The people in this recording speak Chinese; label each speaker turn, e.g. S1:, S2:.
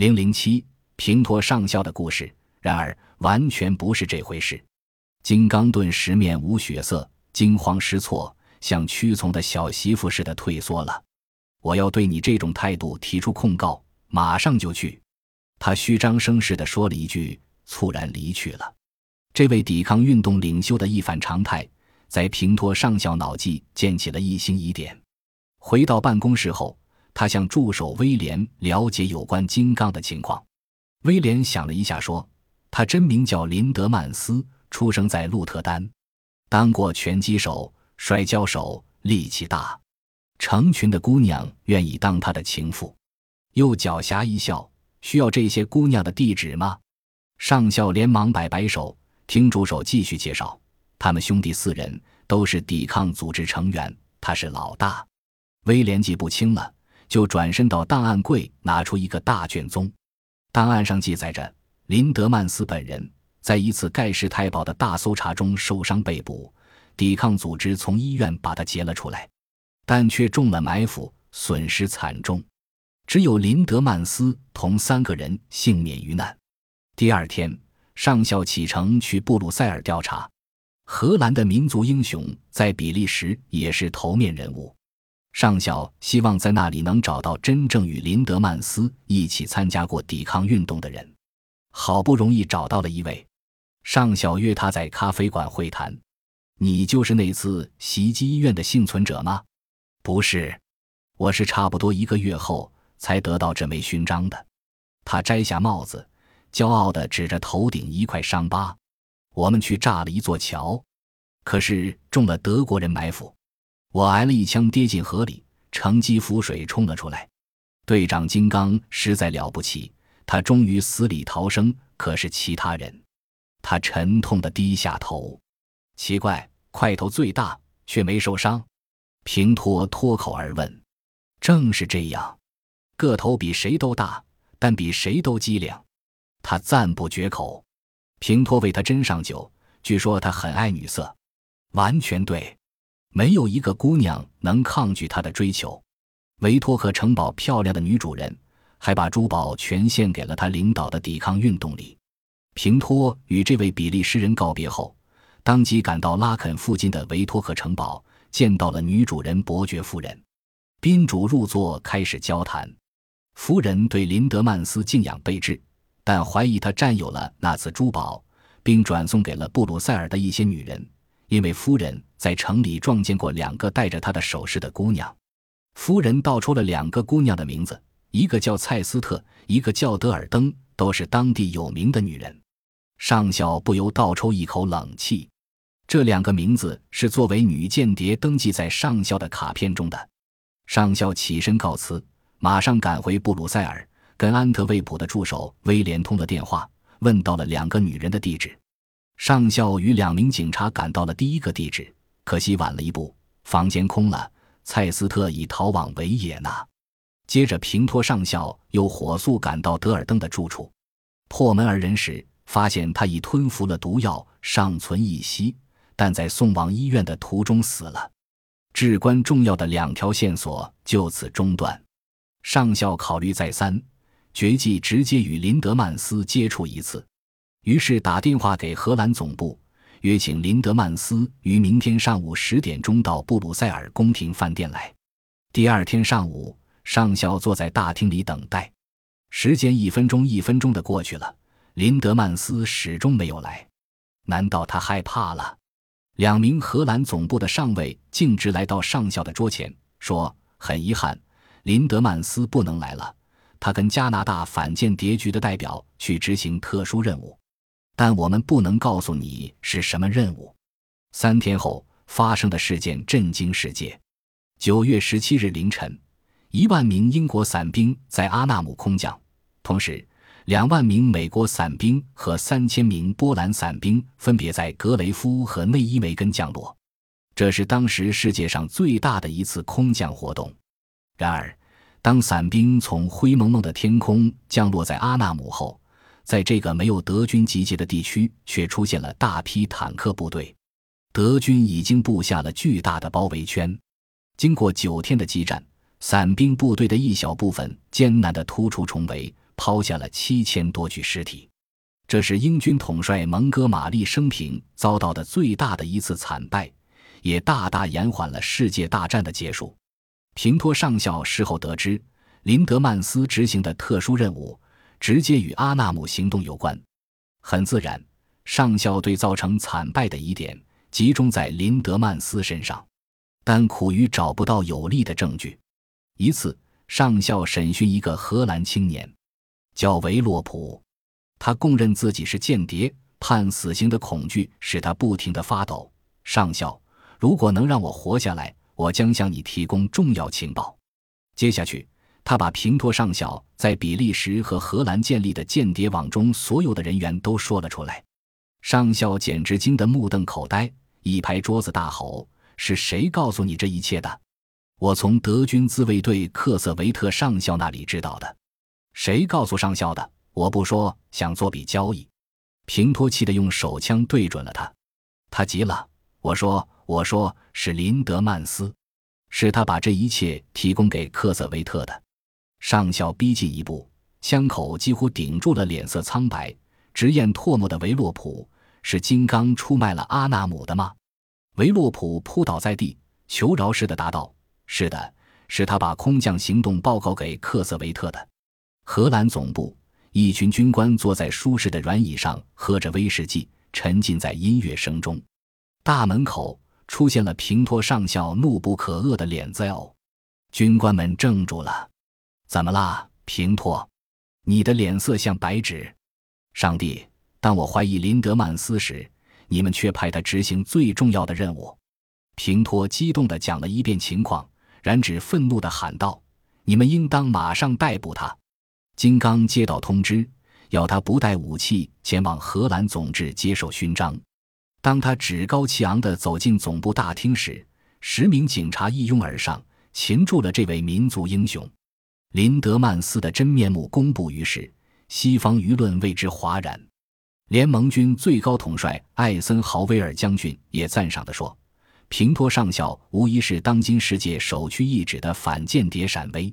S1: 零零七平托上校的故事。然而，完全不是这回事。金刚盾石面无血色，惊慌失措，像屈从的小媳妇似的退缩了。我要对你这种态度提出控告，马上就去。他虚张声势地说了一句，猝然离去了。这位抵抗运动领袖的一反常态，在平托上校脑际建起了一星疑点。回到办公室后，他向助手威廉了解有关金刚的情况。威廉想了一下，说。他真名叫林德曼斯，出生在鹿特丹，当过拳击手、摔跤手，力气大，成群的姑娘愿意当他的情妇。又狡黠一笑：“需要这些姑娘的地址吗？”上校连忙摆摆手，听助手继续介绍：“他们兄弟四人都是抵抗组织成员，他是老大。”威廉记不清了，就转身到档案柜拿出一个大卷宗，档案上记载着。林德曼斯本人在一次盖世太保的大搜查中受伤被捕，抵抗组织从医院把他劫了出来，但却中了埋伏，损失惨重。只有林德曼斯同三个人幸免于难。第二天，上校启程去布鲁塞尔调查。荷兰的民族英雄在比利时也是头面人物。上校希望在那里能找到真正与林德曼斯一起参加过抵抗运动的人。好不容易找到了一位，上校约他在咖啡馆会谈。你就是那次袭击医院的幸存者吗？不是，我是差不多一个月后才得到这枚勋章的。他摘下帽子，骄傲地指着头顶一块伤疤。我们去炸了一座桥，可是中了德国人埋伏，我挨了一枪，跌进河里，乘机浮水冲了出来。队长金刚实在了不起。他终于死里逃生，可是其他人，他沉痛的低下头。奇怪，块头最大却没受伤。平托脱口而问：“正是这样，个头比谁都大，但比谁都机灵。”他赞不绝口。平托为他斟上酒，据说他很爱女色。完全对，没有一个姑娘能抗拒他的追求。维托克城堡漂亮的女主人。还把珠宝全献给了他领导的抵抗运动里。平托与这位比利时人告别后，当即赶到拉肯附近的维托克城堡，见到了女主人伯爵夫人。宾主入座，开始交谈。夫人对林德曼斯敬仰备至，但怀疑他占有了那次珠宝，并转送给了布鲁塞尔的一些女人，因为夫人在城里撞见过两个戴着他的首饰的姑娘。夫人道出了两个姑娘的名字。一个叫蔡斯特，一个叫德尔登，都是当地有名的女人。上校不由倒抽一口冷气。这两个名字是作为女间谍登记在上校的卡片中的。上校起身告辞，马上赶回布鲁塞尔，跟安特卫普的助手威廉通了电话，问到了两个女人的地址。上校与两名警察赶到了第一个地址，可惜晚了一步，房间空了，蔡斯特已逃往维也纳。接着，平托上校又火速赶到德尔登的住处，破门而入时，发现他已吞服了毒药，尚存一息，但在送往医院的途中死了。至关重要的两条线索就此中断。上校考虑再三，决计直接与林德曼斯接触一次，于是打电话给荷兰总部，约请林德曼斯于明天上午十点钟到布鲁塞尔宫廷饭店来。第二天上午。上校坐在大厅里等待，时间一分钟一分钟的过去了，林德曼斯始终没有来。难道他害怕了？两名荷兰总部的上尉径直来到上校的桌前，说：“很遗憾，林德曼斯不能来了。他跟加拿大反间谍局的代表去执行特殊任务，但我们不能告诉你是什么任务。”三天后发生的事件震惊世界。九月十七日凌晨。一万名英国伞兵在阿纳姆空降，同时，两万名美国伞兵和三千名波兰伞兵分别在格雷夫和内伊梅根降落。这是当时世界上最大的一次空降活动。然而，当伞兵从灰蒙蒙的天空降落在阿纳姆后，在这个没有德军集结的地区，却出现了大批坦克部队。德军已经布下了巨大的包围圈。经过九天的激战。伞兵部队的一小部分艰难地突出重围，抛下了七千多具尸体。这是英军统帅蒙哥马利生平遭到的最大的一次惨败，也大大延缓了世界大战的结束。平托上校事后得知，林德曼斯执行的特殊任务直接与阿纳姆行动有关。很自然，上校对造成惨败的疑点集中在林德曼斯身上，但苦于找不到有力的证据。一次，上校审讯一个荷兰青年，叫维洛普，他供认自己是间谍，判死刑的恐惧使他不停地发抖。上校，如果能让我活下来，我将向你提供重要情报。接下去，他把平托上校在比利时和荷兰建立的间谍网中所有的人员都说了出来。上校简直惊得目瞪口呆，一拍桌子大吼：“是谁告诉你这一切的？”我从德军自卫队克瑟维特上校那里知道的。谁告诉上校的？我不说，想做笔交易。平托气得用手枪对准了他，他急了。我说：“我说是林德曼斯，是他把这一切提供给克瑟维特的。”上校逼近一步，枪口几乎顶住了脸色苍白、直咽唾沫的维洛普。是金刚出卖了阿纳姆的吗？维洛普扑倒在地，求饶似的答道。是的，是他把空降行动报告给克瑟维特的。荷兰总部，一群军官坐在舒适的软椅上，喝着威士忌，沉浸在音乐声中。大门口出现了平托上校怒不可遏的脸子哦，军官们怔住了。怎么啦，平托？你的脸色像白纸。上帝！当我怀疑林德曼斯时，你们却派他执行最重要的任务。平托激动地讲了一遍情况。染指愤怒地喊道：“你们应当马上逮捕他！”金刚接到通知，要他不带武器前往荷兰总治接受勋章。当他趾高气昂地走进总部大厅时，十名警察一拥而上，擒住了这位民族英雄。林德曼斯的真面目公布于世，西方舆论为之哗然。联盟军最高统帅艾森豪威尔将军也赞赏地说。平托上校无疑是当今世界首屈一指的反间谍闪威。